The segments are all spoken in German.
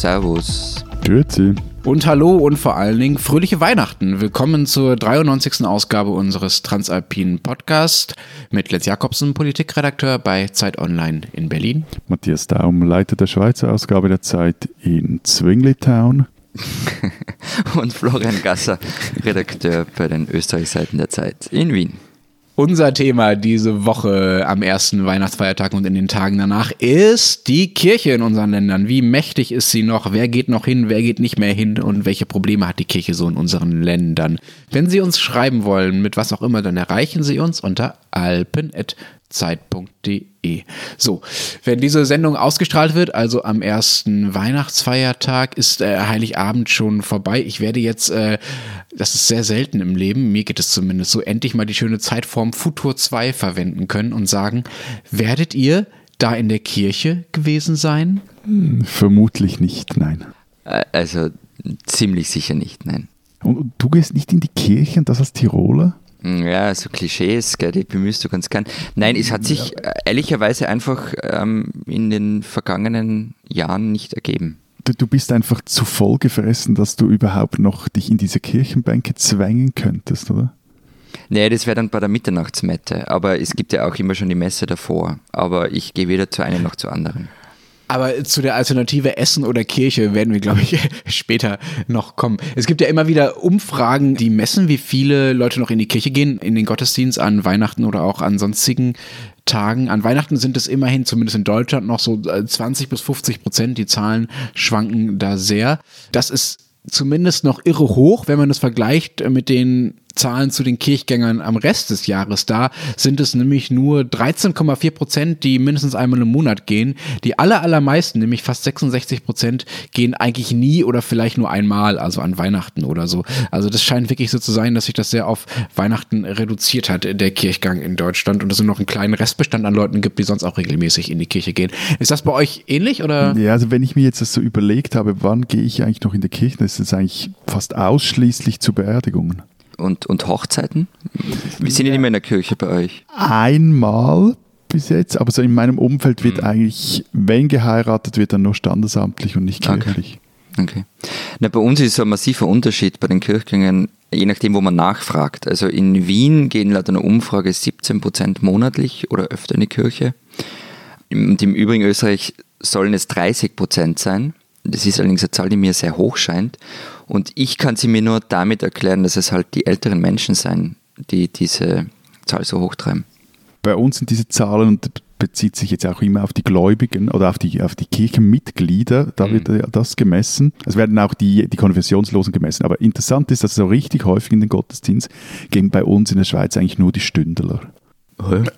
Servus. Grüezi. Und hallo und vor allen Dingen fröhliche Weihnachten. Willkommen zur 93. Ausgabe unseres Transalpinen Podcasts mit Letz Jakobsen, Politikredakteur bei Zeit Online in Berlin. Matthias Daum, Leiter der Schweizer Ausgabe der Zeit in Zwinglitown. und Florian Gasser, Redakteur bei den Österreichseiten der Zeit in Wien. Unser Thema diese Woche am ersten Weihnachtsfeiertag und in den Tagen danach ist die Kirche in unseren Ländern. Wie mächtig ist sie noch? Wer geht noch hin? Wer geht nicht mehr hin? Und welche Probleme hat die Kirche so in unseren Ländern? Wenn Sie uns schreiben wollen, mit was auch immer, dann erreichen Sie uns unter alpen.zeit.de. So, wenn diese Sendung ausgestrahlt wird, also am ersten Weihnachtsfeiertag, ist äh, Heiligabend schon vorbei. Ich werde jetzt, äh, das ist sehr selten im Leben, mir geht es zumindest so, endlich mal die schöne Zeitform Futur 2 verwenden können und sagen, werdet ihr da in der Kirche gewesen sein? Hm, vermutlich nicht, nein. Also ziemlich sicher nicht, nein. Und du gehst nicht in die Kirche und das als Tiroler? Hm, ja, so Klischees, gell, die bemühst du ganz gern. Nein, es hat sich ja. Äh, ehrlicherweise einfach ähm, in den vergangenen Jahren nicht ergeben. Du, du, bist einfach zu voll gefressen, dass du überhaupt noch dich in diese Kirchenbänke zwängen könntest, oder? Nee, das wäre dann bei der Mitternachtsmette. Aber es gibt ja auch immer schon die Messe davor. Aber ich gehe weder zu einem noch zu anderen. Aber zu der Alternative Essen oder Kirche werden wir, glaube ich, später noch kommen. Es gibt ja immer wieder Umfragen, die messen, wie viele Leute noch in die Kirche gehen, in den Gottesdienst an Weihnachten oder auch an sonstigen Tagen. An Weihnachten sind es immerhin, zumindest in Deutschland, noch so 20 bis 50 Prozent. Die Zahlen schwanken da sehr. Das ist zumindest noch irre hoch, wenn man es vergleicht mit den Zahlen zu den Kirchgängern am Rest des Jahres. Da sind es nämlich nur 13,4 Prozent, die mindestens einmal im Monat gehen. Die aller, allermeisten, nämlich fast 66 Prozent, gehen eigentlich nie oder vielleicht nur einmal, also an Weihnachten oder so. Also das scheint wirklich so zu sein, dass sich das sehr auf Weihnachten reduziert hat, der Kirchgang in Deutschland und es noch einen kleinen Restbestand an Leuten gibt, die sonst auch regelmäßig in die Kirche gehen. Ist das bei euch ähnlich oder? Ja, also wenn ich mir jetzt das so überlegt habe, wann gehe ich eigentlich noch in der Kirche, ist es eigentlich fast ausschließlich zu Beerdigungen und, und Hochzeiten? Wir sind ja nicht mehr in der Kirche bei euch. Einmal bis jetzt, aber so in meinem Umfeld wird mhm. eigentlich, wenn geheiratet wird, dann nur standesamtlich und nicht kirchlich. Okay. okay. Na, bei uns ist so ein massiver Unterschied bei den Kirchgängen, je nachdem, wo man nachfragt. Also in Wien gehen laut einer Umfrage 17 Prozent monatlich oder öfter in die Kirche. Und im Übrigen Österreich sollen es 30 Prozent sein. Das ist allerdings eine Zahl, die mir sehr hoch scheint. Und ich kann sie mir nur damit erklären, dass es halt die älteren Menschen sein, die diese Zahl so hochtreiben. Bei uns sind diese Zahlen, und bezieht sich jetzt auch immer auf die Gläubigen oder auf die, auf die Kirchenmitglieder, da mhm. wird das gemessen. Es werden auch die, die Konfessionslosen gemessen. Aber interessant ist, dass so richtig häufig in den Gottesdienst gehen bei uns in der Schweiz eigentlich nur die Stündler.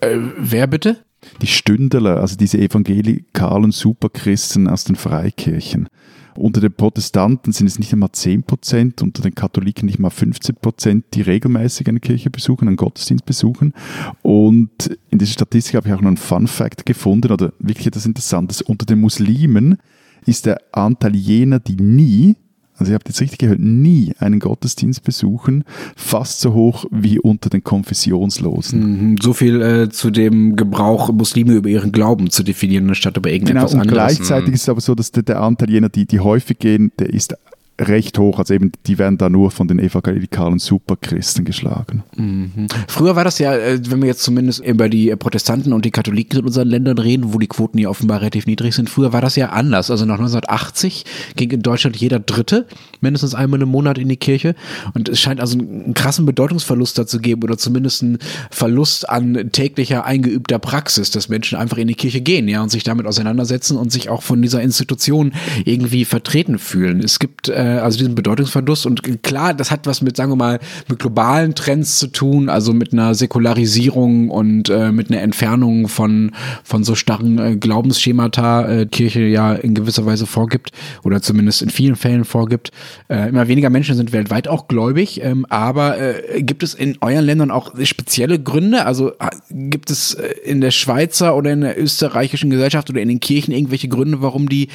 Äh, wer bitte? Die Stündler, also diese evangelikalen Superchristen aus den Freikirchen. Unter den Protestanten sind es nicht einmal 10 Prozent, unter den Katholiken nicht mal 15 Prozent, die regelmäßig eine Kirche besuchen, einen Gottesdienst besuchen. Und in dieser Statistik habe ich auch noch einen Fun Fact gefunden, oder wirklich etwas Interessantes. Unter den Muslimen ist der Anteil jener, die nie also ihr habt jetzt richtig gehört, nie einen Gottesdienst besuchen, fast so hoch wie unter den Konfessionslosen. Mhm, so viel äh, zu dem Gebrauch, Muslime über ihren Glauben zu definieren, statt über irgendetwas genau, und anderes. Gleichzeitig mhm. ist es aber so, dass der, der Anteil jener, die, die häufig gehen, der ist recht hoch. Also eben, die werden da nur von den evangelikalen Superchristen geschlagen. Mhm. Früher war das ja, äh, wenn wir jetzt zumindest über die Protestanten und die Katholiken in unseren Ländern reden, wo die Quoten ja offenbar relativ niedrig sind, früher war das ja anders. Also nach 1980 ging in Deutschland jeder Dritte mindestens einmal im Monat in die Kirche. Und es scheint also einen krassen Bedeutungsverlust dazu geben oder zumindest einen Verlust an täglicher eingeübter Praxis, dass Menschen einfach in die Kirche gehen, ja, und sich damit auseinandersetzen und sich auch von dieser Institution irgendwie vertreten fühlen. Es gibt äh, also diesen Bedeutungsverlust. Und klar, das hat was mit, sagen wir mal, mit globalen Trends zu tun, also mit einer Säkularisierung und äh, mit einer Entfernung von, von so starren äh, Glaubensschemata, äh, Kirche ja in gewisser Weise vorgibt oder zumindest in vielen Fällen vorgibt. Äh, immer weniger Menschen sind weltweit auch gläubig, ähm, aber äh, gibt es in euren Ländern auch spezielle Gründe? Also äh, gibt es äh, in der Schweizer oder in der österreichischen Gesellschaft oder in den Kirchen irgendwelche Gründe, warum die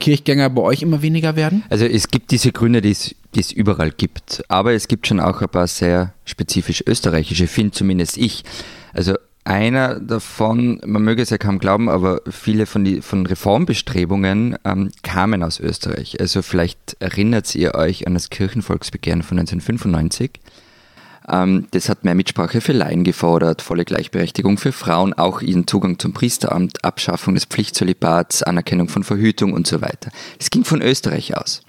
Kirchgänger bei euch immer weniger werden? Also es gibt diese Gründe, die es, die es überall gibt. Aber es gibt schon auch ein paar sehr spezifisch österreichische, finde zumindest ich. Also einer davon, man möge es ja kaum glauben, aber viele von, die, von Reformbestrebungen ähm, kamen aus Österreich. Also vielleicht erinnert ihr euch an das Kirchenvolksbegehren von 1995. Ähm, das hat mehr Mitsprache für Laien gefordert, volle Gleichberechtigung für Frauen, auch ihren Zugang zum Priesteramt, Abschaffung des Pflichtzölibats, Anerkennung von Verhütung und so weiter. Das ging von Österreich aus.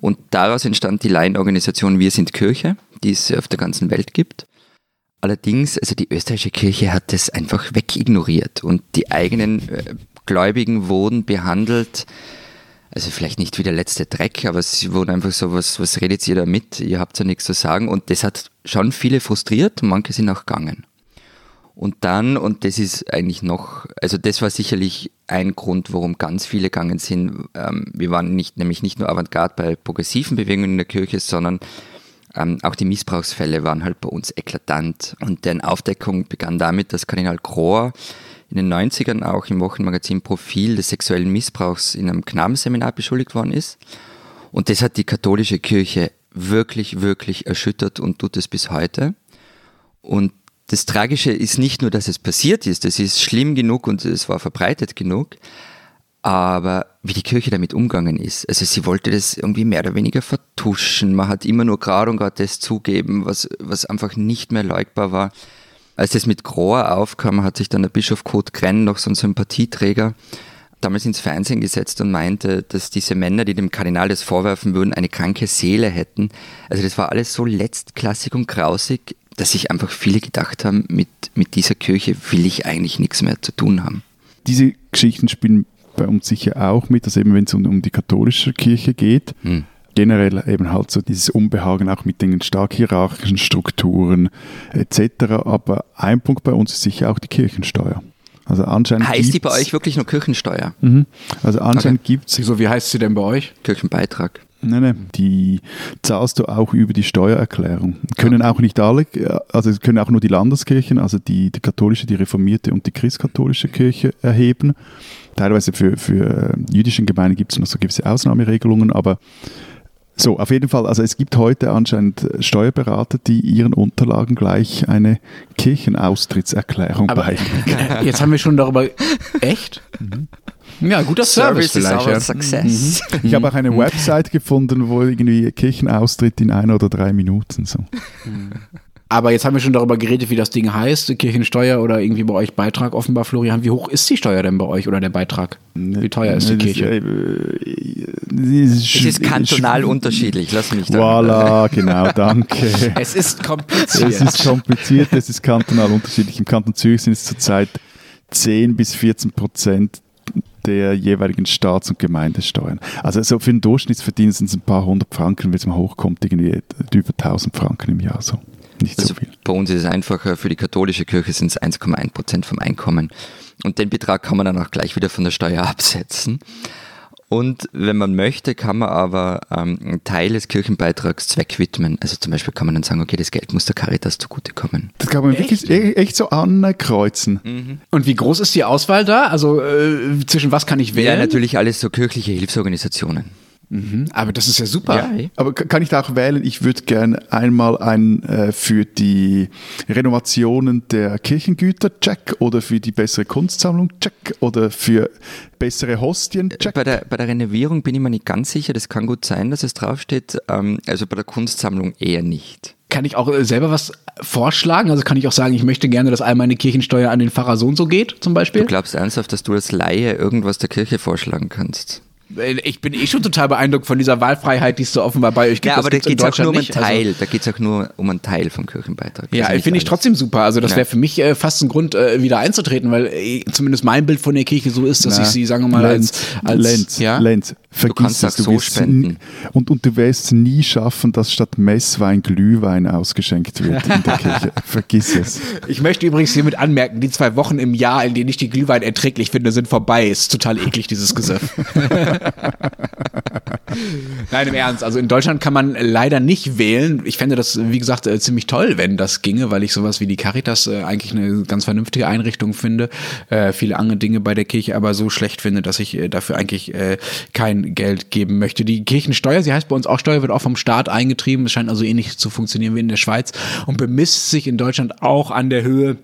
Und daraus entstand die Laienorganisation Wir sind Kirche, die es auf der ganzen Welt gibt. Allerdings, also die österreichische Kirche hat das einfach wegignoriert und die eigenen äh, Gläubigen wurden behandelt, also vielleicht nicht wie der letzte Dreck, aber sie wurden einfach so, was, was redet ihr da mit? Ihr habt ja nichts zu sagen und das hat schon viele frustriert manche sind auch gegangen. Und dann, und das ist eigentlich noch, also das war sicherlich ein Grund, warum ganz viele gegangen sind. Ähm, wir waren nicht, nämlich nicht nur Avantgarde bei progressiven Bewegungen in der Kirche, sondern ähm, auch die Missbrauchsfälle waren halt bei uns eklatant. Und deren Aufdeckung begann damit, dass Kardinal Krohr in den 90ern auch im Wochenmagazin Profil des sexuellen Missbrauchs in einem Knabenseminar beschuldigt worden ist. Und das hat die katholische Kirche wirklich, wirklich erschüttert und tut es bis heute. Und das Tragische ist nicht nur, dass es passiert ist, das ist schlimm genug und es war verbreitet genug, aber wie die Kirche damit umgegangen ist. Also sie wollte das irgendwie mehr oder weniger vertuschen. Man hat immer nur gerade und gerade das zugeben, was, was einfach nicht mehr leugbar war. Als das mit Grohr aufkam, hat sich dann der Bischof Kurt Krenn, noch so ein Sympathieträger, damals ins Fernsehen gesetzt und meinte, dass diese Männer, die dem Kardinal das vorwerfen würden, eine kranke Seele hätten. Also das war alles so letztklassig und grausig, dass sich einfach viele gedacht haben, mit, mit dieser Kirche will ich eigentlich nichts mehr zu tun haben. Diese Geschichten spielen bei uns sicher auch mit, dass eben wenn es um, um die katholische Kirche geht, hm. generell eben halt so dieses Unbehagen auch mit den stark hierarchischen Strukturen etc. Aber ein Punkt bei uns ist sicher auch die Kirchensteuer. Also anscheinend heißt die bei euch wirklich nur Kirchensteuer? Mhm. Also anscheinend okay. gibt es. So, wie heißt sie denn bei euch? Kirchenbeitrag. Nein, nein, die zahlst du auch über die Steuererklärung. Können auch nicht alle, also können auch nur die Landeskirchen, also die, die katholische, die reformierte und die christkatholische Kirche erheben. Teilweise für, für äh, jüdischen Gemeinden gibt es noch so gewisse Ausnahmeregelungen, aber so, auf jeden Fall, also es gibt heute anscheinend Steuerberater, die ihren Unterlagen gleich eine Kirchenaustrittserklärung beilegen. Jetzt haben wir schon darüber. Echt? Mhm. Ja, guter Service, Service vielleicht. Ja. Success. Mhm. Ich habe auch eine Website gefunden, wo irgendwie Kirchenaustritt in ein oder drei Minuten so. Mhm. Aber jetzt haben wir schon darüber geredet, wie das Ding heißt, Kirchensteuer oder irgendwie bei euch Beitrag offenbar, Florian. Wie hoch ist die Steuer denn bei euch oder der Beitrag? Wie teuer ist die Kirche? Es ist kantonal unterschiedlich, lass mich da. Voilà, genau, danke. es ist kompliziert. Es ist kompliziert, es ist kantonal unterschiedlich. Im Kanton Zürich sind es zurzeit 10 bis 14 Prozent der jeweiligen Staats- und Gemeindesteuern. Also so für den Durchschnittsverdienst sind es ein paar hundert Franken, wenn es mal hochkommt, irgendwie über 1000 Franken im Jahr so nicht also so viel. Bei uns ist es einfacher, für die katholische Kirche sind es 1,1 Prozent vom Einkommen. Und den Betrag kann man dann auch gleich wieder von der Steuer absetzen. Und wenn man möchte, kann man aber ähm, einen Teil des Kirchenbeitrags zweckwidmen. Also zum Beispiel kann man dann sagen, okay, das Geld muss der Caritas zugutekommen. Das kann man echt? wirklich e-, echt so ankreuzen. Mhm. Und wie groß ist die Auswahl da? Also äh, zwischen was kann ich wählen? Ja, natürlich alles so kirchliche Hilfsorganisationen. Mhm, aber das ist ja super. Ja, aber kann ich da auch wählen? Ich würde gerne einmal einen äh, für die Renovationen der Kirchengüter check oder für die bessere Kunstsammlung check oder für bessere Hostien check. Bei der, bei der Renovierung bin ich mir nicht ganz sicher. Das kann gut sein, dass es draufsteht. Ähm, also bei der Kunstsammlung eher nicht. Kann ich auch äh, selber was vorschlagen? Also kann ich auch sagen, ich möchte gerne, dass all meine Kirchensteuer an den Pfarrer so und so geht, zum Beispiel? Du glaubst ernsthaft, dass du als Laie irgendwas der Kirche vorschlagen kannst? Ich bin eh schon total beeindruckt von dieser Wahlfreiheit, die es so offenbar bei euch gibt. Ja, aber da geht es auch nur um einen Teil. Also, da geht es auch nur um einen Teil vom Kirchenbeitrag. Ja, finde ich trotzdem super. Also das ja. wäre für mich äh, fast ein Grund, äh, wieder einzutreten, weil äh, zumindest mein Bild von der Kirche so ist, dass Na, ich sie, sagen wir mal, Lenz, als, als Lenz, ja? Lenz, vergiss du kannst das, du so spenden. Und, und du wirst es nie schaffen, dass statt Messwein Glühwein ausgeschenkt wird in der Kirche. Vergiss es. Ich möchte übrigens hiermit anmerken, die zwei Wochen im Jahr, in denen ich die Glühwein erträglich finde, sind vorbei. Ist total eklig, dieses Gesöff. Nein, im Ernst. Also in Deutschland kann man leider nicht wählen. Ich fände das, wie gesagt, äh, ziemlich toll, wenn das ginge, weil ich sowas wie die Caritas äh, eigentlich eine ganz vernünftige Einrichtung finde. Äh, viele andere Dinge bei der Kirche aber so schlecht finde, dass ich dafür eigentlich kein Geld geben möchte. Die Kirchensteuer, sie heißt bei uns auch Steuer, wird auch vom Staat eingetrieben. Es scheint also ähnlich zu funktionieren wie in der Schweiz und bemisst sich in Deutschland auch an der Höhe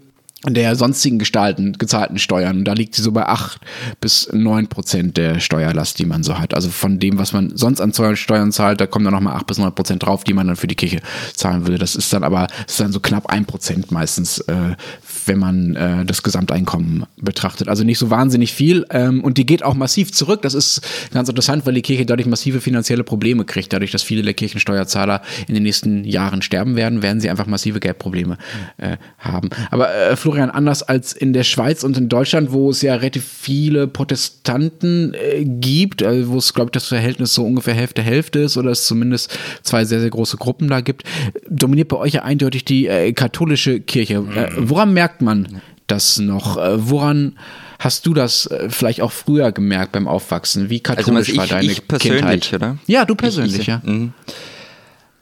der sonstigen Gestalten, gezahlten Steuern. Da liegt sie so bei 8 bis 9 Prozent der Steuerlast, die man so hat. Also von dem, was man sonst an Steuern zahlt, da kommen dann nochmal 8 bis 9 Prozent drauf, die man dann für die Kirche zahlen würde. Das ist dann aber ist dann so knapp 1 Prozent meistens, äh, wenn man äh, das Gesamteinkommen betrachtet. Also nicht so wahnsinnig viel. Ähm, und die geht auch massiv zurück. Das ist ganz interessant, weil die Kirche dadurch massive finanzielle Probleme kriegt. Dadurch, dass viele der Kirchensteuerzahler in den nächsten Jahren sterben werden, werden sie einfach massive Geldprobleme äh, haben. Aber äh, Florian, anders als in der Schweiz und in Deutschland, wo es ja relativ viele Protestanten äh, gibt, also wo es, glaube ich, das Verhältnis so ungefähr Hälfte Hälfte ist oder es zumindest zwei sehr, sehr große Gruppen da gibt, dominiert bei euch ja eindeutig die äh, katholische Kirche. Äh, woran merkt man das noch? Äh, woran hast du das äh, vielleicht auch früher gemerkt beim Aufwachsen? Wie katholisch also, ich, war deine ich persönlich, Kindheit? oder? Ja, du persönlich, ich, ja. Mhm.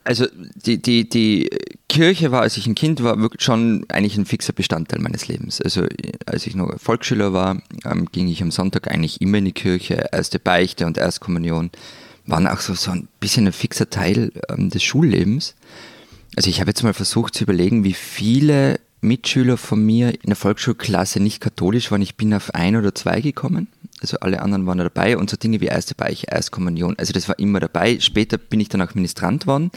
Also die, die, die Kirche war, als ich ein Kind war, wirklich schon eigentlich ein fixer Bestandteil meines Lebens. Also als ich noch Volksschüler war, ähm, ging ich am Sonntag eigentlich immer in die Kirche. Erste Beichte und Erstkommunion waren auch so, so ein bisschen ein fixer Teil ähm, des Schullebens. Also ich habe jetzt mal versucht zu überlegen, wie viele Mitschüler von mir in der Volksschulklasse nicht katholisch waren. Ich bin auf ein oder zwei gekommen. Also alle anderen waren dabei und so Dinge wie Erste Beiche, Erstkommunion. Also das war immer dabei. Später bin ich dann auch Ministrant worden.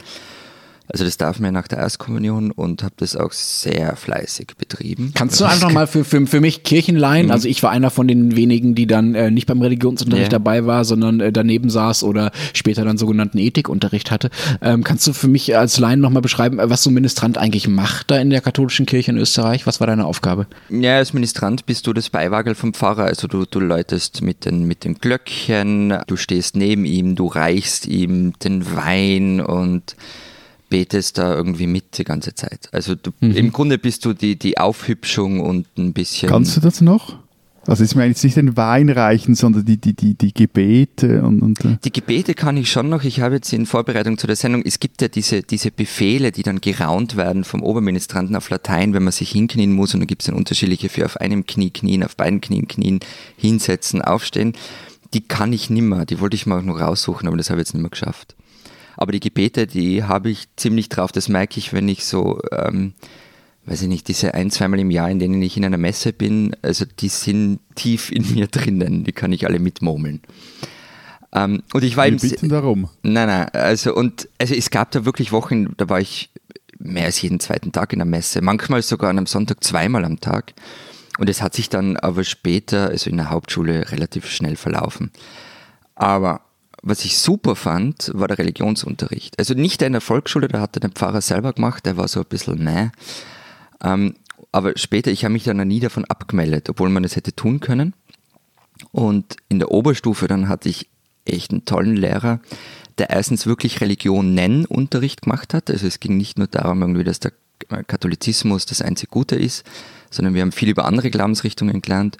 Also das darf mir nach der Erstkommunion und habe das auch sehr fleißig betrieben. Kannst du einfach mal für, für, für mich Kirchen leihen? Mhm. Also ich war einer von den wenigen, die dann äh, nicht beim Religionsunterricht Ja. dabei war, sondern äh, daneben saß oder später dann sogenannten Ethikunterricht hatte. Ähm, kannst du für mich als Laien nochmal beschreiben, äh, was so ein Ministrant eigentlich macht da in der katholischen Kirche in Österreich? Was war deine Aufgabe? Ja, als Ministrant bist du das Beiwagel vom Pfarrer. Also du, du läutest mit den, mit den Glöckchen, du stehst neben ihm, du reichst ihm den Wein und betest da irgendwie mit die ganze Zeit. Also du, im Grunde bist du die, die Aufhübschung und ein bisschen... Kannst du das noch? Also ist mir jetzt nicht den Wein reichen, sondern die, die, die, die Gebete und, und äh, Die Gebete kann ich schon noch. Ich habe jetzt in Vorbereitung zu der Sendung, es gibt ja diese, diese Befehle, die dann geraunt werden vom Oberministranten auf Latein, wenn man sich hinknien muss und dann gibt es dann unterschiedliche für auf einem Knie knien, auf beiden Knien knien, hinsetzen, aufstehen. Die kann ich nimmer. Die wollte ich mal auch noch raussuchen, aber das habe ich jetzt nicht mehr geschafft. Aber die Gebete, die habe ich ziemlich drauf. Das merke ich, wenn ich so, ähm, weiß ich nicht, diese ein, zweimal im Jahr, in denen ich in einer Messe bin, also die sind tief in mir drinnen. Die kann ich alle mitmurmeln. Ähm, und ich war wir bitten darum. Nein, nein, also und also es gab da wirklich Wochen, da war ich mehr als jeden zweiten Tag in der Messe, manchmal sogar an einem Sonntag zweimal am Tag. Und es hat sich dann aber später, also in der Hauptschule, relativ schnell verlaufen. Aber was ich super fand, war der Religionsunterricht. Also nicht in der Volksschule, da hat der Pfarrer selber gemacht, der war so ein bisschen meh. Ähm, aber später, ich habe mich dann nie davon abgemeldet, obwohl man das hätte tun können. Und in der Oberstufe dann hatte ich echt einen tollen Lehrer, der erstens wirklich Religion nennen Unterricht gemacht hat. Also es ging nicht nur darum, irgendwie, dass der Katholizismus das einzig Gute ist, sondern wir haben viel über andere Glaubensrichtungen gelernt.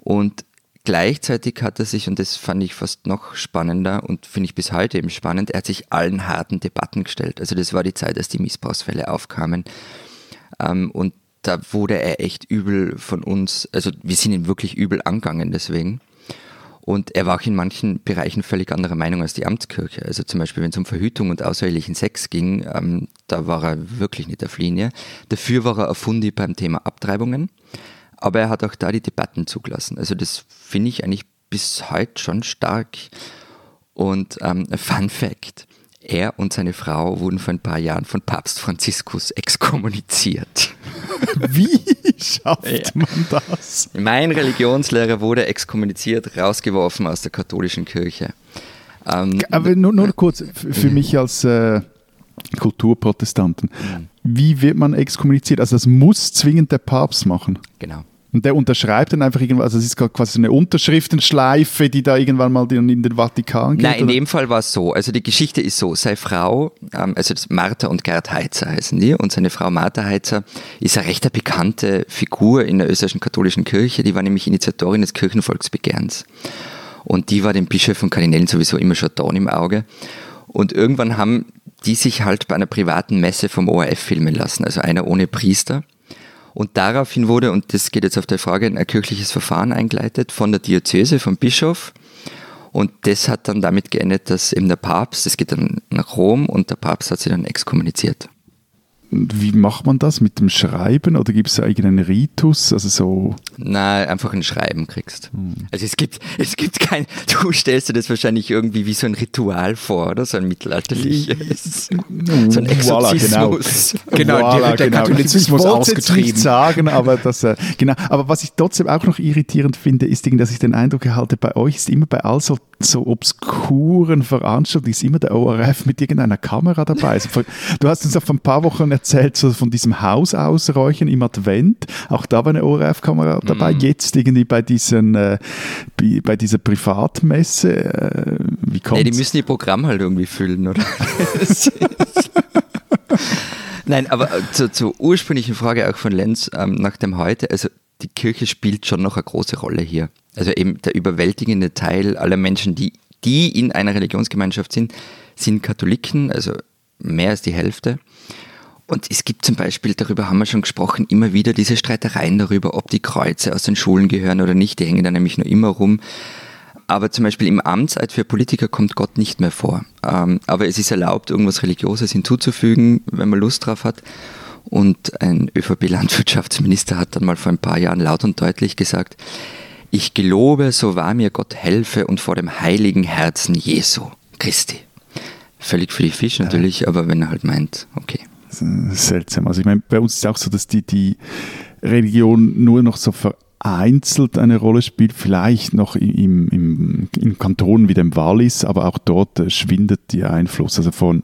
Und gleichzeitig hat er sich, und das fand ich fast noch spannender und finde ich bis heute eben spannend, er hat sich allen harten Debatten gestellt. Also das war die Zeit, als die Missbrauchsfälle aufkamen. Ähm, und da wurde er echt übel von uns, also wir sind ihn wirklich übel angegangen deswegen. Und er war auch in manchen Bereichen völlig anderer Meinung als die Amtskirche. Also zum Beispiel, wenn es um Verhütung und außerehelichen Sex ging, ähm, da war er wirklich nicht auf Linie. Dafür war er ein Fundi beim Thema Abtreibungen. Aber er hat auch da die Debatten zugelassen. Also das finde ich eigentlich bis heute schon stark. Und ähm, Fun Fact, er und seine Frau wurden vor ein paar Jahren von Papst Franziskus exkommuniziert. Wie schafft man das? Mein Religionslehrer wurde exkommuniziert, rausgeworfen aus der katholischen Kirche. Ähm, Aber nur, nur kurz, für mich als äh, Kulturprotestanten, wie wird man exkommuniziert? Also das muss zwingend der Papst machen. genau. Und der unterschreibt dann einfach irgendwas, also es ist quasi eine Unterschriftenschleife, die da irgendwann mal in den Vatikan geht. Nein, in oder? dem Fall war es so. Also die Geschichte ist so, seine Frau, ähm, also Martha und Gerd Heitzer heißen die, und seine Frau Martha Heitzer ist eine recht bekannte Figur in der österreichischen katholischen Kirche. Die war nämlich Initiatorin des Kirchenvolksbegehrens. Und die war den Bischöfen und Kardinälen sowieso immer schon Dorn im Auge. Und irgendwann haben die sich halt bei einer privaten Messe vom ORF filmen lassen, also einer ohne Priester. Und daraufhin wurde, und das geht jetzt auf der Frage, ein kirchliches Verfahren eingeleitet von der Diözese, vom Bischof. Und das hat dann damit geendet, dass eben der Papst, das geht dann nach Rom und der Papst hat sie dann exkommuniziert. Wie macht man das mit dem Schreiben oder gibt es da irgendeinen Ritus? Also so. Na, einfach ein Schreiben kriegst. Hm. Also es gibt, es gibt kein, du stellst dir das wahrscheinlich irgendwie wie so ein Ritual vor, oder? So ein mittelalterliches. so ein Exorzismus. Voilà, genau, genau voilà, der genau. Katholizismus ich ausgetrieben. nicht sagen, aber das, äh, genau. Aber was ich trotzdem auch noch irritierend finde, ist, dass ich den Eindruck erhalte, bei euch ist immer bei all so, so obskuren Veranstaltungen ist immer der ORF mit irgendeiner Kamera dabei. Also, du hast uns auf ein paar Wochen erzählt so von diesem Haus ausräuchern im Advent. Auch da war eine ORF-Kamera dabei. Mm. Jetzt irgendwie bei diesen, äh, bei dieser Privatmesse. Äh, wie kommt's? Nee, die müssen die Programm halt irgendwie füllen, oder? Nein, aber äh, zur, zur, ursprünglichen Frage auch von Lenz ähm, nach dem heute, also die Kirche spielt schon noch eine große Rolle hier. Also eben der überwältigende Teil aller Menschen, die, die in einer Religionsgemeinschaft sind, sind Katholiken, also mehr als die Hälfte. Und es gibt zum Beispiel, darüber haben wir schon gesprochen, immer wieder diese Streitereien darüber, ob die Kreuze aus den Schulen gehören oder nicht. Die hängen da nämlich nur immer rum. Aber zum Beispiel im Amtseid für Politiker kommt Gott nicht mehr vor. Ähm, aber es ist erlaubt, irgendwas Religiöses hinzuzufügen, wenn man Lust drauf hat. Und ein ÖVP-Landwirtschaftsminister hat dann mal vor ein paar Jahren laut und deutlich gesagt, ich gelobe, so wahr mir Gott helfe und vor dem heiligen Herzen Jesu Christi. Völlig für die Fisch natürlich, ja. aber wenn er halt meint, okay seltsam. Also ich meine, bei uns ist es auch so, dass die, die Religion nur noch so vereinzelt eine Rolle spielt, vielleicht noch im, im, im Kanton wie dem Wallis, aber auch dort äh, schwindet der Einfluss. Also vor ein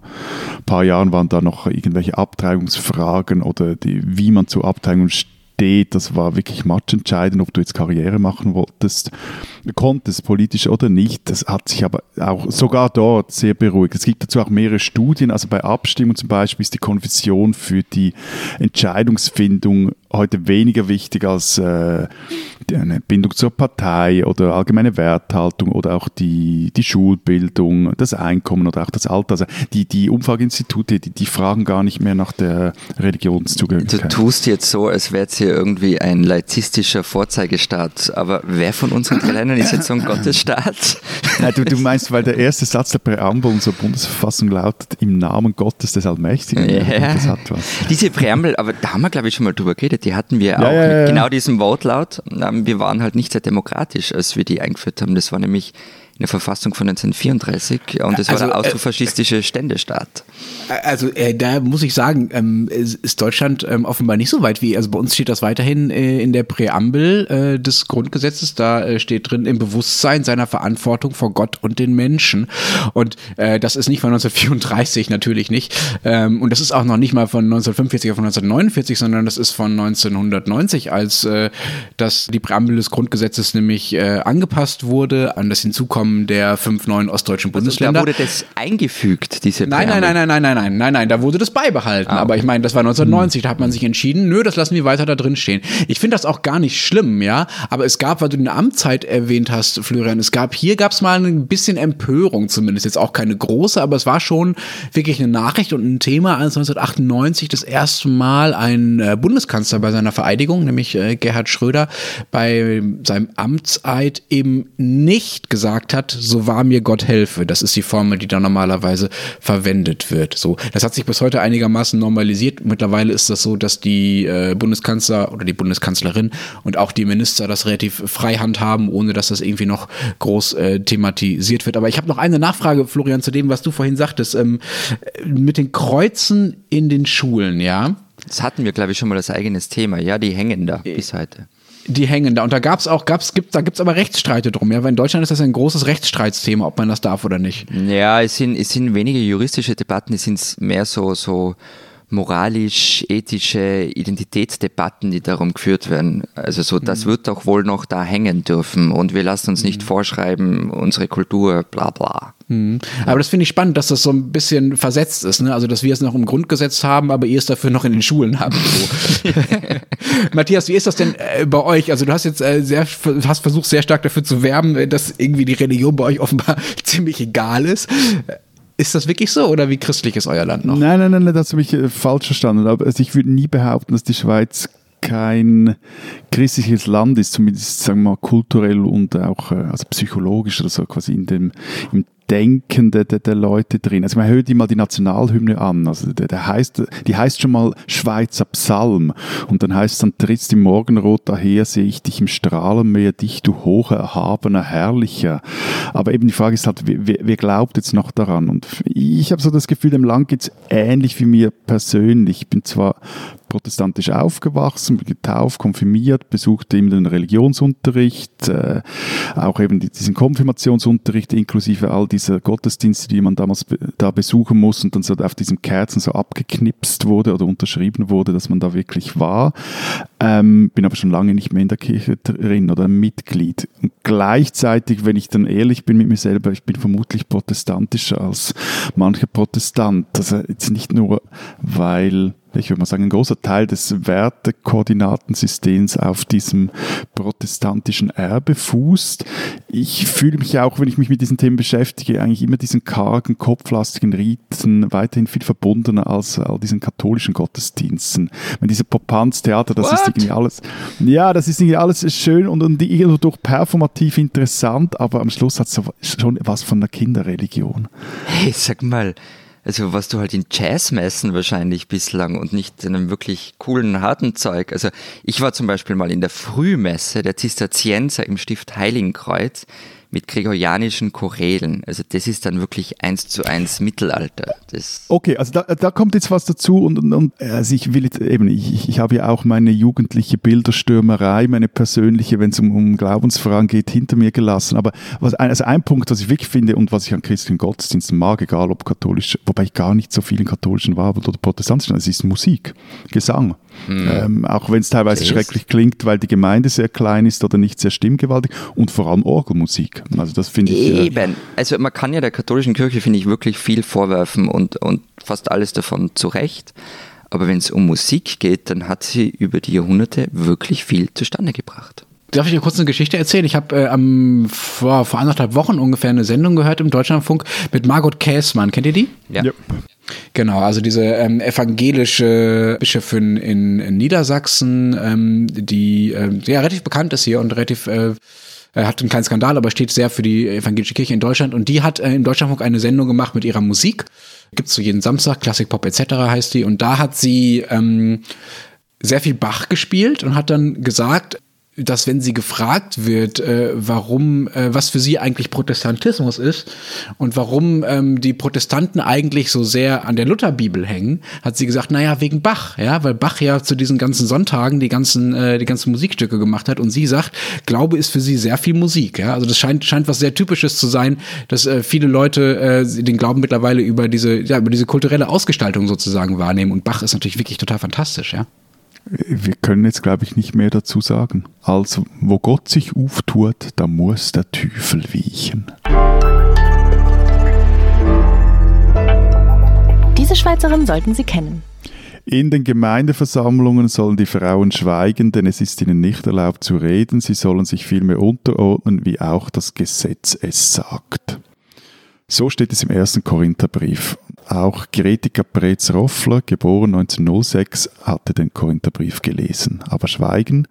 paar Jahren waren da noch irgendwelche Abtreibungsfragen oder die, wie man zu Abtreibungen steht, das war wirklich matchentscheidend, ob du jetzt Karriere machen wolltest, konntest, politisch oder nicht. Das hat sich aber auch sogar dort sehr beruhigt. Es gibt dazu auch mehrere Studien, also bei Abstimmung zum Beispiel ist die Konfession für die Entscheidungsfindung heute weniger wichtig als äh, eine Bindung zur Partei oder allgemeine Werthaltung oder auch die, die Schulbildung, das Einkommen oder auch das Alter. Also die, die Umfrageinstitute, die, die fragen gar nicht mehr nach der Religionszugehörigkeit. Du tust jetzt so, als wäre es hier irgendwie ein laizistischer Vorzeigestaat, aber wer von unseren Ländern ist jetzt so ein Gottesstaat? Nein, du, du meinst, weil der erste Satz der Präambel unserer Bundesverfassung lautet, im Namen Gottes des Allmächtigen. Ja. Das hat was. Diese Präambel, aber da haben wir glaube ich schon mal drüber geredet, die hatten wir ja, auch ja, mit genau diesem Wortlaut. Ähm, wir waren halt nicht sehr demokratisch, als wir die eingeführt haben. Das war nämlich in der Verfassung von 1934 und das also, war der äh, austrofaschistische Ständestaat. Also äh, da muss ich sagen, ähm, ist Deutschland ähm, offenbar nicht so weit wie, also bei uns steht das weiterhin äh, in der Präambel äh, des Grundgesetzes, da äh, steht drin im Bewusstsein seiner Verantwortung vor Gott und den Menschen. Und äh, das ist nicht von 1934, natürlich nicht. Ähm, und das ist auch noch nicht mal von 1945 oder von 1949, sondern das ist von 1990, als äh, das, die Präambel des Grundgesetzes nämlich äh, angepasst wurde an das Hinzukommen Abkommen der fünf neuen ostdeutschen Bundesländer. Also da wurde das eingefügt, diese nein, nein, nein, nein, nein, nein, nein, nein, nein, da wurde das beibehalten. Ah, okay. Aber ich meine, das war 1990, da hat man sich entschieden, nö, das lassen wir weiter da drin stehen. Ich finde das auch gar nicht schlimm, ja, aber es gab, weil du eine Amtszeit erwähnt hast, Florian, es gab, hier gab es mal ein bisschen Empörung zumindest, jetzt auch keine große, aber es war schon wirklich eine Nachricht und ein Thema, als 1998 das erste Mal ein äh, Bundeskanzler bei seiner Vereidigung, nämlich äh, Gerhard Schröder, bei seinem Amtseid eben nicht gesagt hat, so wahr mir Gott helfe. Das ist die Formel, die da normalerweise verwendet wird. So, das hat sich bis heute einigermaßen normalisiert. Mittlerweile ist das so, dass die äh, Bundeskanzler oder die Bundeskanzlerin und auch die Minister das relativ frei handhaben, ohne dass das irgendwie noch groß äh, thematisiert wird. Aber ich habe noch eine Nachfrage, Florian, zu dem, was du vorhin sagtest, ähm, mit den Kreuzen in den Schulen, ja. Das hatten wir, glaube ich, schon mal als eigenes Thema. Ja, die hängen da äh, bis heute die hängen da. Und da gab es auch, gab's, gibt, da gibt es aber Rechtsstreite drum. Ja? Weil in Deutschland ist das ein großes Rechtsstreitsthema, ob man das darf oder nicht. Ja, es sind, es sind wenige juristische Debatten, es sind mehr so, so moralisch-ethische Identitätsdebatten, die darum geführt werden. Also so, das mhm. wird doch wohl noch da hängen dürfen und wir lassen uns nicht mhm. vorschreiben, unsere Kultur, bla bla. Mhm. Aber das finde ich spannend, dass das so ein bisschen versetzt ist. Ne? Also, dass wir es noch im Grundgesetz haben, aber ihr es dafür noch in den Schulen habt. So. Matthias, wie ist das denn äh, bei euch? Also, du hast jetzt äh, sehr, hast versucht, sehr stark dafür zu werben, äh, dass irgendwie die Religion bei euch offenbar ziemlich egal ist. Ist das wirklich so oder wie christlich ist euer Land noch? Nein, nein, nein, das habe ich äh, falsch verstanden. Aber also ich würde nie behaupten, dass die Schweiz kein christliches Land ist, zumindest sagen wir mal kulturell und auch äh, also psychologisch oder so quasi in dem im Denken der, der, der Leute drin. Also man hört immer die Nationalhymne an. Also der, der heißt, die heißt schon mal Schweizer Psalm. Und dann heißt es dann, trittst im Morgenrot daher, sehe ich dich im Strahlenmeer, dich, du hoher, erhabener, herrlicher. Aber eben die Frage ist halt, wer, wer glaubt jetzt noch daran? Und ich habe so das Gefühl, dem Land geht es ähnlich wie mir persönlich. Ich bin zwar protestantisch aufgewachsen, getauft, konfirmiert, besuchte eben den Religionsunterricht, äh, auch eben diesen Konfirmationsunterricht inklusive all dieser Gottesdienste, die man damals da besuchen muss und dann so auf diesem Kerzen so abgeknipst wurde oder unterschrieben wurde, dass man da wirklich war. Ähm, bin aber schon lange nicht mehr in der Kirche drin oder Mitglied. Und gleichzeitig, wenn ich dann ehrlich bin mit mir selber, ich bin vermutlich protestantischer als mancher Protestant. Also jetzt nicht nur, weil ich würde mal sagen, ein großer Teil des Wertekoordinatensystems auf diesem protestantischen Erbe fußt. Ich fühle mich auch, wenn ich mich mit diesen Themen beschäftige, eigentlich immer diesen kargen, kopflastigen Riten weiterhin viel verbundener als all diesen katholischen Gottesdiensten. Wenn diese Popanztheater, das What? ist irgendwie alles, ja, das ist irgendwie alles schön und, und irgendwo durch performativ interessant, aber am Schluss hat es schon was von der Kinderreligion. Hey, sag mal, also was du halt in Jazzmessen wahrscheinlich bislang und nicht in einem wirklich coolen, harten Zeug. Also ich war zum Beispiel mal in der Frühmesse der Zisterzienser im Stift Heiligenkreuz mit gregorianischen Chorälen. Also das ist dann wirklich eins zu eins Mittelalter. Das okay, also da, da kommt jetzt was dazu und, und, und also ich will jetzt eben, ich, ich habe ja auch meine jugendliche Bilderstürmerei, meine persönliche, wenn es um, um Glaubensfragen geht, hinter mir gelassen. Aber was, also ein Punkt, was ich wirklich finde und was ich an christlichen Gottesdiensten mag, egal ob katholisch, wobei ich gar nicht so viel in katholischen war oder protestantischen, es ist Musik, Gesang. Mhm. Ähm, auch wenn es teilweise okay. schrecklich klingt, weil die Gemeinde sehr klein ist oder nicht sehr stimmgewaltig und vor allem Orgelmusik. Also das finde ich. Äh, Eben. Äh, also man kann ja der katholischen Kirche, finde ich, wirklich viel vorwerfen und, und fast alles davon zu Recht. Aber wenn es um Musik geht, dann hat sie über die Jahrhunderte wirklich viel zustande gebracht. Darf ich dir kurz eine Geschichte erzählen? Ich habe äh, vor, vor anderthalb Wochen ungefähr eine Sendung gehört im Deutschlandfunk mit Margot Käßmann. Kennt ihr die? Ja. Yep. Genau, also diese ähm, evangelische Bischöfin in, in Niedersachsen, ähm, die ähm, ja relativ bekannt ist hier und relativ äh, äh, hat keinen Skandal, aber steht sehr für die evangelische Kirche in Deutschland. Und die hat äh, in Deutschlandfunk eine Sendung gemacht mit ihrer Musik. Gibt's so jeden Samstag, Classic Pop etc. heißt die. Und da hat sie ähm, sehr viel Bach gespielt und hat dann gesagt, dass wenn sie gefragt wird, äh, warum, äh, was für sie eigentlich Protestantismus ist und warum ähm, die Protestanten eigentlich so sehr an der Lutherbibel hängen, hat sie gesagt, naja, wegen Bach, ja, weil Bach ja zu diesen ganzen Sonntagen die ganzen, äh, die ganzen Musikstücke gemacht hat und sie sagt, Glaube ist für sie sehr viel Musik, ja, also das scheint, scheint was sehr Typisches zu sein, dass äh, viele Leute äh, den Glauben mittlerweile über diese, ja, über diese kulturelle Ausgestaltung sozusagen wahrnehmen. Und Bach ist natürlich wirklich total fantastisch, ja wir können jetzt, glaube ich, nicht mehr dazu sagen. Also, wo Gott sich auftut, da muss der Teufel wiechen. Diese Schweizerin sollten Sie kennen. In den Gemeindeversammlungen sollen die Frauen schweigen, denn es ist ihnen nicht erlaubt zu reden. Sie sollen sich vielmehr unterordnen, wie auch das Gesetz es sagt. So steht es im ersten Korintherbrief. Auch Gretika Preetz-Roffler, geboren 1906, hatte den Korintherbrief gelesen. Aber Schweigen,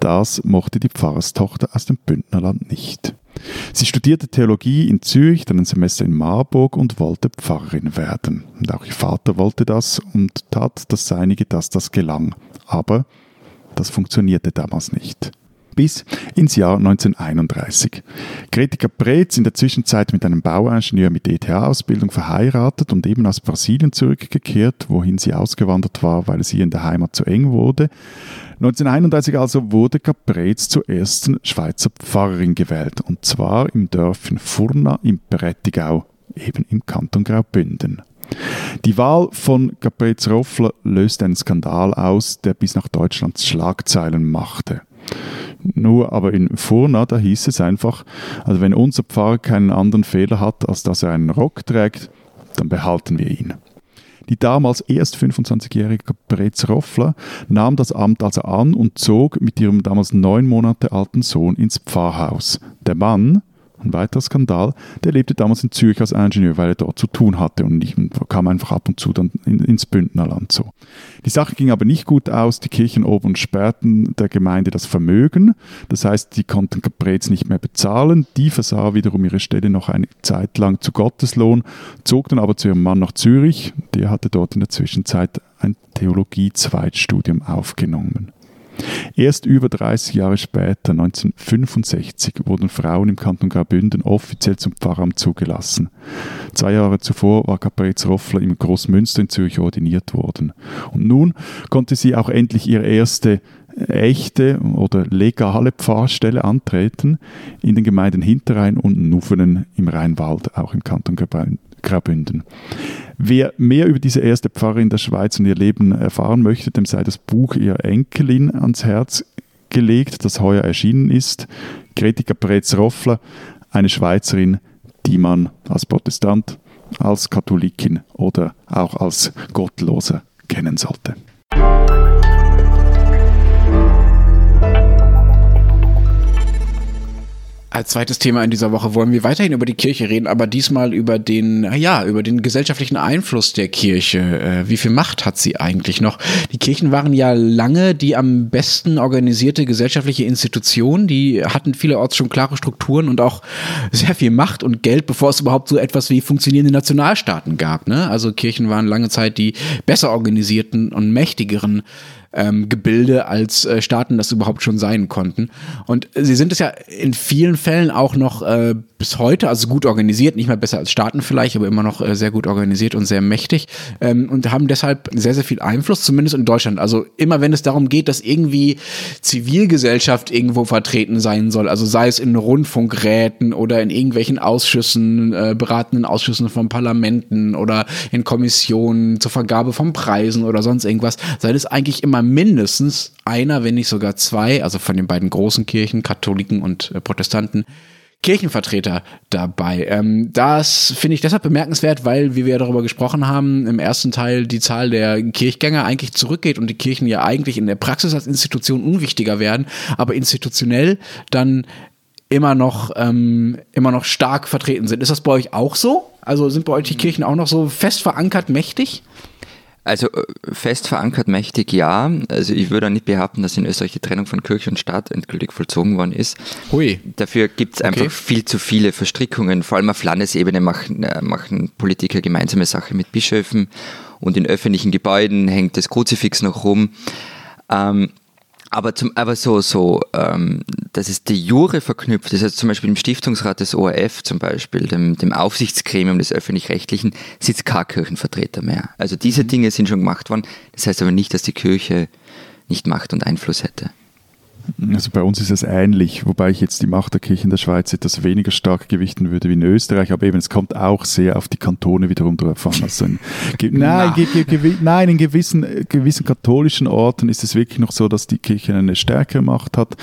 das mochte die Pfarrerstochter aus dem Bündnerland nicht. Sie studierte Theologie in Zürich, dann ein Semester in Marburg und wollte Pfarrerin werden. Und auch ihr Vater wollte das und tat das Seinige, dass das gelang. Aber das funktionierte damals nicht bis ins Jahr 1931. Gretiker Preetz in der Zwischenzeit mit einem Bauingenieur mit ETH-Ausbildung verheiratet und eben aus Brasilien zurückgekehrt, wohin sie ausgewandert war, weil es ihr in der Heimat zu eng wurde. 1931 also wurde Caprez zur ersten Schweizer Pfarrerin gewählt, und zwar im Dörfchen Furna im Prättigau, eben im Kanton Graubünden. Die Wahl von Caprez Roffler löste einen Skandal aus, der bis nach Deutschland Schlagzeilen machte. Nur aber in Furna, da hieß es einfach, also wenn unser Pfarrer keinen anderen Fehler hat, als dass er einen Rock trägt, dann behalten wir ihn. Die damals erst 25-jährige Brez Roffler nahm das Amt also an und zog mit ihrem damals neun Monate alten Sohn ins Pfarrhaus. Der Mann ein weiterer Skandal, der lebte damals in Zürich als Ingenieur, weil er dort zu tun hatte und nicht, kam einfach ab und zu dann in, ins Bündnerland so. Die Sache ging aber nicht gut aus. Die Kirchenoberen sperrten der Gemeinde das Vermögen. Das heißt, die konnten Caprez nicht mehr bezahlen. Die versah wiederum ihre Stelle noch eine Zeit lang zu Gotteslohn, zog dann aber zu ihrem Mann nach Zürich. Der hatte dort in der Zwischenzeit ein Theologie-Zweitstudium aufgenommen. Erst über 30 Jahre später, 1965, wurden Frauen im Kanton Graubünden offiziell zum Pfarramt zugelassen. Zwei Jahre zuvor war Caprez Roffler im Großmünster in Zürich ordiniert worden. Und nun konnte sie auch endlich ihre erste echte oder legale Pfarrstelle antreten in den Gemeinden Hinterrhein und Nuffenen im Rheinwald, auch im Kanton Graubünden. Wer mehr über diese erste Pfarrerin der Schweiz und ihr Leben erfahren möchte, dem sei das Buch ihrer Enkelin ans Herz gelegt, das heuer erschienen ist. Kritiker Pretz Roffler, eine Schweizerin, die man als Protestant, als Katholikin oder auch als Gottloser kennen sollte. Als zweites Thema in dieser Woche wollen wir weiterhin über die Kirche reden, aber diesmal über den, ja, über den gesellschaftlichen Einfluss der Kirche. Äh, wie viel Macht hat sie eigentlich noch? Die Kirchen waren ja lange die am besten organisierte gesellschaftliche Institution. Die hatten vielerorts schon klare Strukturen und auch sehr viel Macht und Geld, bevor es überhaupt so etwas wie funktionierende Nationalstaaten gab. Ne? Also Kirchen waren lange Zeit die besser organisierten und mächtigeren ähm, Gebilde als äh, Staaten das überhaupt schon sein konnten. Und sie sind es ja in vielen Fällen auch noch äh, bis heute, also gut organisiert, nicht mal besser als Staaten vielleicht, aber immer noch äh, sehr gut organisiert und sehr mächtig ähm, und haben deshalb sehr, sehr viel Einfluss, zumindest in Deutschland. Also immer wenn es darum geht, dass irgendwie Zivilgesellschaft irgendwo vertreten sein soll, also sei es in Rundfunkräten oder in irgendwelchen Ausschüssen, äh, beratenden Ausschüssen von Parlamenten oder in Kommissionen zur Vergabe von Preisen oder sonst irgendwas, sei es eigentlich immer mindestens einer, wenn nicht sogar zwei, also von den beiden großen Kirchen, Katholiken und äh, Protestanten, Kirchenvertreter dabei. Ähm, das finde ich deshalb bemerkenswert, weil, wie wir darüber gesprochen haben, im ersten Teil die Zahl der Kirchgänger eigentlich zurückgeht und die Kirchen ja eigentlich in der Praxis als Institution unwichtiger werden, aber institutionell dann immer noch, ähm, immer noch stark vertreten sind. Ist das bei euch auch so? Also sind bei euch die Kirchen auch noch so fest verankert mächtig? Also äh, fest verankert mächtig ja. Also ich würde nicht behaupten, dass in Österreich die Trennung von Kirche und Staat endgültig vollzogen worden ist. Hui. Dafür gibt es einfach okay. viel zu viele Verstrickungen. Vor allem auf Landesebene machen, äh, machen Politiker gemeinsame Sache mit Bischöfen und in öffentlichen Gebäuden hängt das Kruzifix noch rum. Ähm, aber, zum, aber so, so, ähm, dass es die Jure verknüpft ist, also zum Beispiel im Stiftungsrat des ORF zum Beispiel, dem, dem Aufsichtsgremium des Öffentlich-Rechtlichen, sitzt kein Kirchenvertreter mehr. Also diese mhm. Dinge sind schon gemacht worden. Das heißt aber nicht, dass die Kirche nicht Macht und Einfluss hätte. Also bei uns ist es ähnlich, wobei ich jetzt die Macht der Kirche in der Schweiz etwas weniger stark gewichten würde wie in Österreich, aber eben es kommt auch sehr auf die Kantone wiederum drauf an. Also in, nein, nein, in gewissen, gewissen katholischen Orten ist es wirklich noch so, dass die Kirche eine stärkere Macht hat,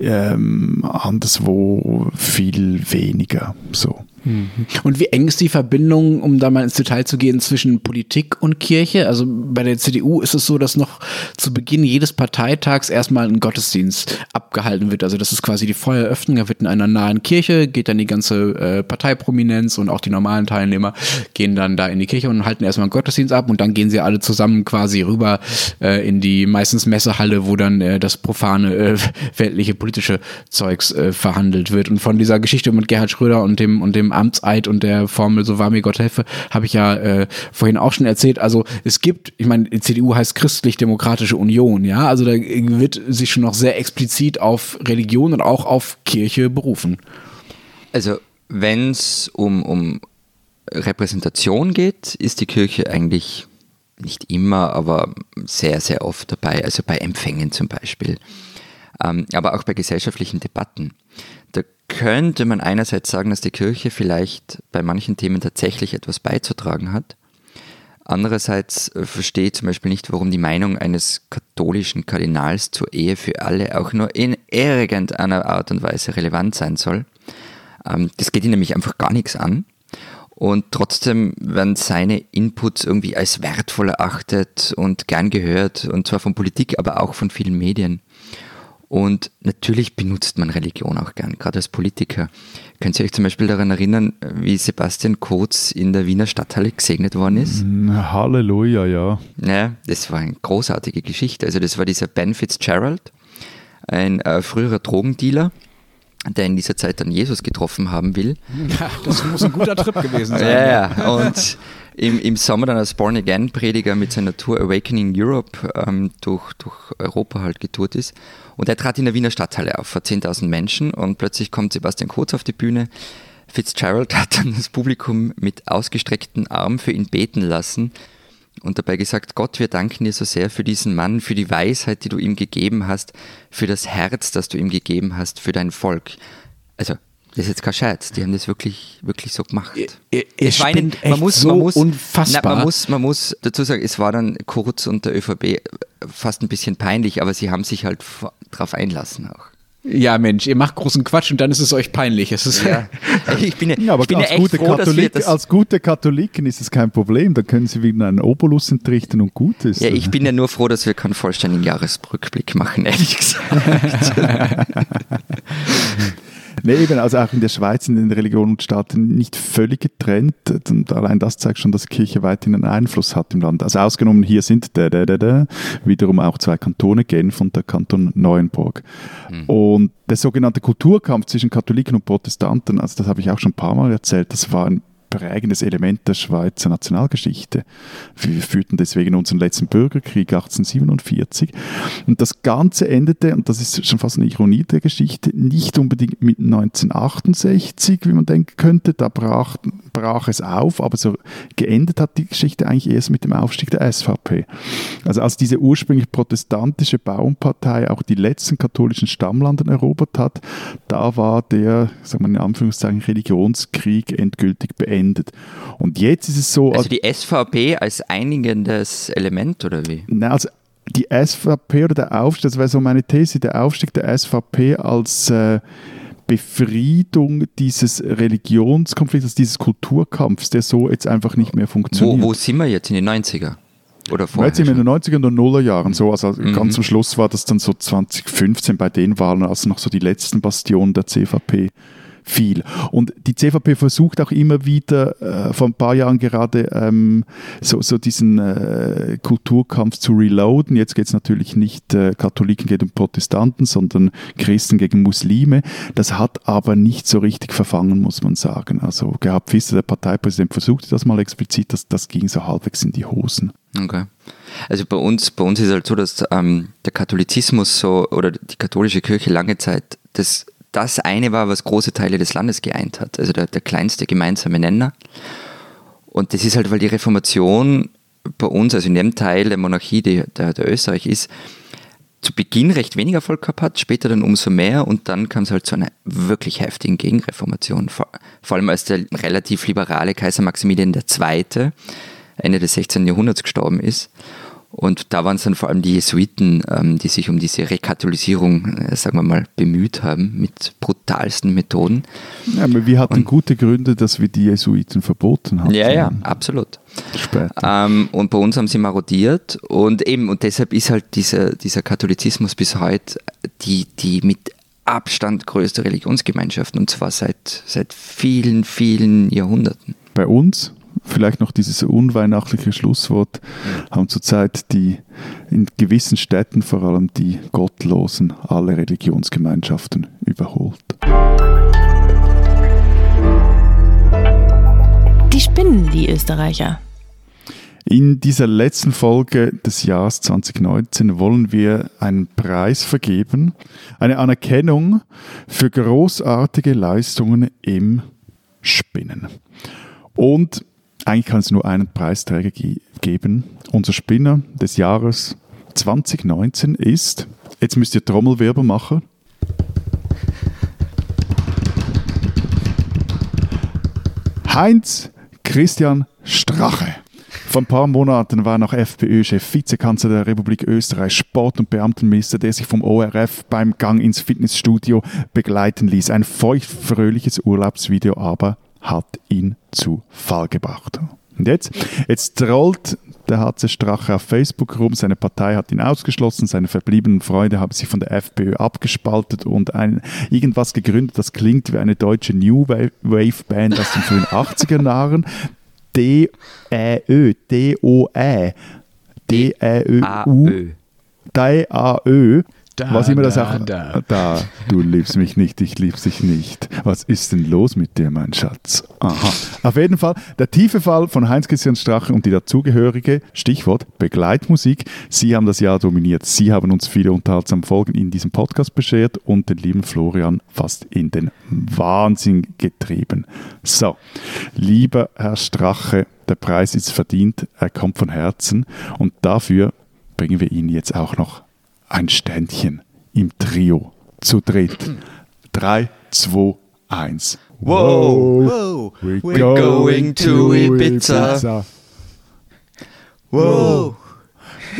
ähm, anderswo viel weniger. So. Mhm. Und wie eng ist die Verbindung, um da mal ins Detail zu gehen, zwischen Politik und Kirche? Also bei der CDU ist es so, dass noch zu Beginn jedes Parteitags erstmal ein Gottesdienst abgehalten wird. Also das ist quasi die Feueröffnung, da wird in einer nahen Kirche, geht dann die ganze äh, Parteiprominenz und auch die normalen Teilnehmer gehen dann da in die Kirche und halten erstmal einen Gottesdienst ab und dann gehen sie alle zusammen quasi rüber äh, in die meistens Messehalle, wo dann äh, das profane äh, weltliche politische Zeugs äh, verhandelt wird. Und von dieser Geschichte mit Gerhard Schröder und dem und dem Amtseid und der Formel so wahr mir Gott helfe, habe ich ja äh, vorhin auch schon erzählt. Also es gibt, ich meine, die CDU heißt Christlich-Demokratische Union, ja, also da wird sich schon noch sehr explizit auf Religion und auch auf Kirche berufen. Also wenn es um, um Repräsentation geht, ist die Kirche eigentlich nicht immer, aber sehr, sehr oft dabei, also bei Empfängen zum Beispiel, ähm, aber auch bei gesellschaftlichen Debatten könnte man einerseits sagen, dass die Kirche vielleicht bei manchen Themen tatsächlich etwas beizutragen hat. Andererseits äh, verstehe ich zum Beispiel nicht, warum die Meinung eines katholischen Kardinals zur Ehe für alle auch nur in irgendeiner Art und Weise relevant sein soll. Ähm, das geht ihn nämlich einfach gar nichts an. Und trotzdem werden seine Inputs irgendwie als wertvoll erachtet und gern gehört, und zwar von Politik, aber auch von vielen Medien. Und natürlich benutzt man Religion auch gern, gerade als Politiker. Könnt ihr euch zum Beispiel daran erinnern, wie Sebastian Kurz in der Wiener Stadthalle gesegnet worden ist? Halleluja, ja. Ja, das war eine großartige Geschichte. Also das war dieser Ben Fitzgerald, ein äh, früherer Drogendealer, der in dieser Zeit dann Jesus getroffen haben will. Ja, das muss ein guter Trip gewesen sein. Ja, ja. Und im, im Sommer dann als Born Again Prediger mit seiner Tour Awakening Europe ähm, durch, durch Europa halt getourt ist. Und er trat in der Wiener Stadthalle auf vor 10.000 Menschen und plötzlich kommt Sebastian Kurz auf die Bühne. Fitzgerald hat dann das Publikum mit ausgestreckten Armen für ihn beten lassen und dabei gesagt, Gott, wir danken dir so sehr für diesen Mann, für die Weisheit, die du ihm gegeben hast, für das Herz, das du ihm gegeben hast, für dein Volk. Also das ist jetzt kein Scherz, die haben das wirklich, wirklich so gemacht. Ihr es war eine, man muss, so man muss, unfassbar. Na, man, muss, man muss dazu sagen, es war dann Kurz und der ÖVP fast ein bisschen peinlich, aber sie haben sich halt darauf einlassen auch. Ja, Mensch, ihr macht großen Quatsch und dann ist es euch peinlich. Es ist ja. Ich bin ja, ja aber ich bin als, ja gute froh, Katholik, als gute Katholiken ist es kein Problem. Da können sie wieder einen Obolus entrichten und gut ist. Ja, ich bin ja nur froh, dass wir keinen vollständigen Jahresrückblick machen, ehrlich gesagt. Nee, eben, also auch in der Schweiz sind den Religion und Staaten nicht völlig getrennt. Und allein das zeigt schon, dass die Kirche weiterhin einen Einfluss hat im Land. Also ausgenommen hier sind da, da, da, da, wiederum auch zwei Kantone, Genf und der Kanton Neuenburg. Mhm. Und der sogenannte Kulturkampf zwischen Katholiken und Protestanten, also das habe ich auch schon ein paar Mal erzählt, das war ein prägendes Element der Schweizer Nationalgeschichte. Wir führten deswegen unseren letzten Bürgerkrieg 1847. Und das Ganze endete, und das ist schon fast eine Ironie der Geschichte, nicht unbedingt mit 1968, wie man denken könnte. Da brach, brach es auf, aber so geendet hat die Geschichte eigentlich erst mit dem Aufstieg der SVP. Also als diese ursprünglich protestantische Bauernpartei auch die letzten katholischen Stammlanden erobert hat, da war der, sagen wir in Anführungszeichen, Religionskrieg endgültig beendet. Und jetzt ist es so. Also die SVP als einigendes Element oder wie? Nein, also die SVP oder der Aufstieg, das wäre so meine These, der Aufstieg der SVP als äh, Befriedung dieses Religionskonflikts, dieses Kulturkampfs, der so jetzt einfach nicht mehr funktioniert. Wo, wo sind wir jetzt in den 90er? Oder vorher jetzt sind wir in den 90er und 0er Jahren so. Also mhm. ganz zum Schluss war das dann so 2015 bei den Wahlen, als noch so die letzten Bastionen der CVP viel. Und die CVP versucht auch immer wieder, äh, vor ein paar Jahren gerade ähm, so, so diesen äh, Kulturkampf zu reloaden. Jetzt geht es natürlich nicht äh, Katholiken gegen Protestanten, sondern Christen gegen Muslime. Das hat aber nicht so richtig verfangen, muss man sagen. Also Gerhard Pfister, der Parteipräsident, versuchte das mal explizit, das, das ging so halbwegs in die Hosen. Okay. Also bei uns, bei uns ist halt so, dass ähm, der Katholizismus so oder die katholische Kirche lange Zeit das das eine war, was große Teile des Landes geeint hat, also der, der kleinste gemeinsame Nenner. Und das ist halt, weil die Reformation bei uns, also in dem Teil der Monarchie, die, der, der Österreich ist, zu Beginn recht wenig Erfolg gehabt hat, später dann umso mehr und dann kam es halt zu einer wirklich heftigen Gegenreformation. Vor, vor allem als der relativ liberale Kaiser Maximilian II. Ende des 16. Jahrhunderts gestorben ist und da waren es dann vor allem die Jesuiten, ähm, die sich um diese Rekatholisierung, äh, sagen wir mal, bemüht haben mit brutalsten Methoden. Ja, aber wir hatten und, gute Gründe, dass wir die Jesuiten verboten haben. Ja, ja, absolut. Ähm, und bei uns haben sie marodiert und eben, und deshalb ist halt dieser, dieser Katholizismus bis heute die, die mit Abstand größte Religionsgemeinschaft und zwar seit, seit vielen, vielen Jahrhunderten. Bei uns vielleicht noch dieses unweihnachtliche Schlusswort, haben zurzeit die in gewissen Städten vor allem die Gottlosen alle Religionsgemeinschaften überholt. Die spinnen, die Österreicher. In dieser letzten Folge des Jahres 2019 wollen wir einen Preis vergeben, eine Anerkennung für großartige Leistungen im Spinnen. Und eigentlich kann es nur einen Preisträger ge geben. Unser Spinner des Jahres 2019 ist, jetzt müsst ihr Trommelwerber machen. Heinz Christian Strache. Vor ein paar Monaten war er noch FPÖ-Chef, Vizekanzler der Republik Österreich, Sport- und Beamtenminister, der sich vom ORF beim Gang ins Fitnessstudio begleiten ließ. Ein feuchtfröhliches Urlaubsvideo aber hat ihn zu Fall gebracht. Und jetzt, jetzt trollt der HC Strache auf Facebook rum. Seine Partei hat ihn ausgeschlossen, seine verbliebenen Freunde haben sich von der FPÖ abgespaltet und ein, irgendwas gegründet, das klingt wie eine deutsche New Wave Band aus den frühen 80er Jahren. D-Ä-Ö, D-O-Ä, D-Ä-Ö-U, D-A-Ö. Da, Was immer das da, auch. da. da, du liebst mich nicht, ich lieb dich nicht. Was ist denn los mit dir, mein Schatz? Aha. Auf jeden Fall, der tiefe Fall von Heinz-Christian Strache und die dazugehörige, Stichwort Begleitmusik. Sie haben das Jahr dominiert. Sie haben uns viele unterhaltsame Folgen in diesem Podcast beschert und den lieben Florian fast in den Wahnsinn getrieben. So, lieber Herr Strache, der Preis ist verdient, er kommt von Herzen und dafür bringen wir Ihnen jetzt auch noch ein Ständchen im Trio zu dritt. 3, 2, 1. Wow. We're, We're going to Ibiza. Wow.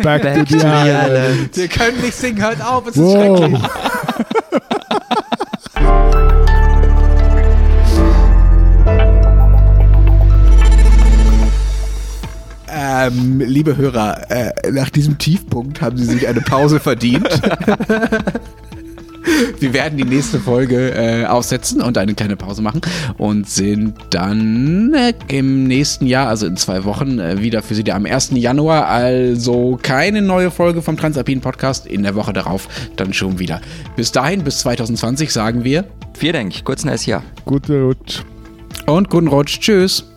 Back, Back to the island. island. Wir können nicht singen, hört auf, es ist Wow. schrecklich. Ähm, liebe Hörer, äh, nach diesem Tiefpunkt haben Sie sich eine Pause verdient. Wir werden die nächste Folge äh, aussetzen und eine kleine Pause machen und sind dann äh, im nächsten Jahr, also in zwei Wochen, äh, wieder für Sie da am 1. Januar. Also keine neue Folge vom Transalpinen Podcast. In der Woche darauf dann schon wieder. Bis dahin, bis 2020 sagen wir Vielen Dank, kurz neues Jahr. Guter Rutsch. und guten Rutsch. Tschüss.